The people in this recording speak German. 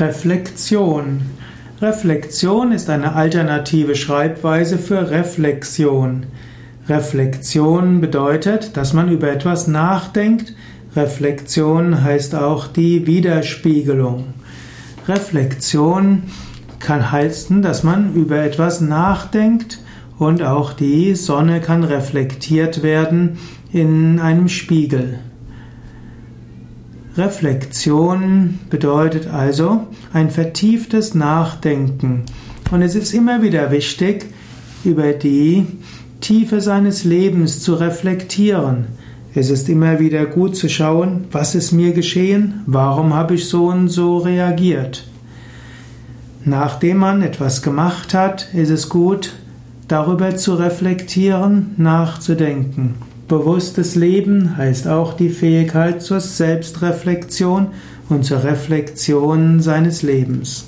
Reflexion. Reflexion ist eine alternative Schreibweise für Reflexion. Reflexion bedeutet, dass man über etwas nachdenkt. Reflexion heißt auch die Widerspiegelung. Reflexion kann heißen, dass man über etwas nachdenkt und auch die Sonne kann reflektiert werden in einem Spiegel. Reflexion bedeutet also ein vertieftes Nachdenken. Und es ist immer wieder wichtig, über die Tiefe seines Lebens zu reflektieren. Es ist immer wieder gut zu schauen, was ist mir geschehen, warum habe ich so und so reagiert. Nachdem man etwas gemacht hat, ist es gut, darüber zu reflektieren, nachzudenken. Bewusstes Leben heißt auch die Fähigkeit zur Selbstreflexion und zur Reflexion seines Lebens.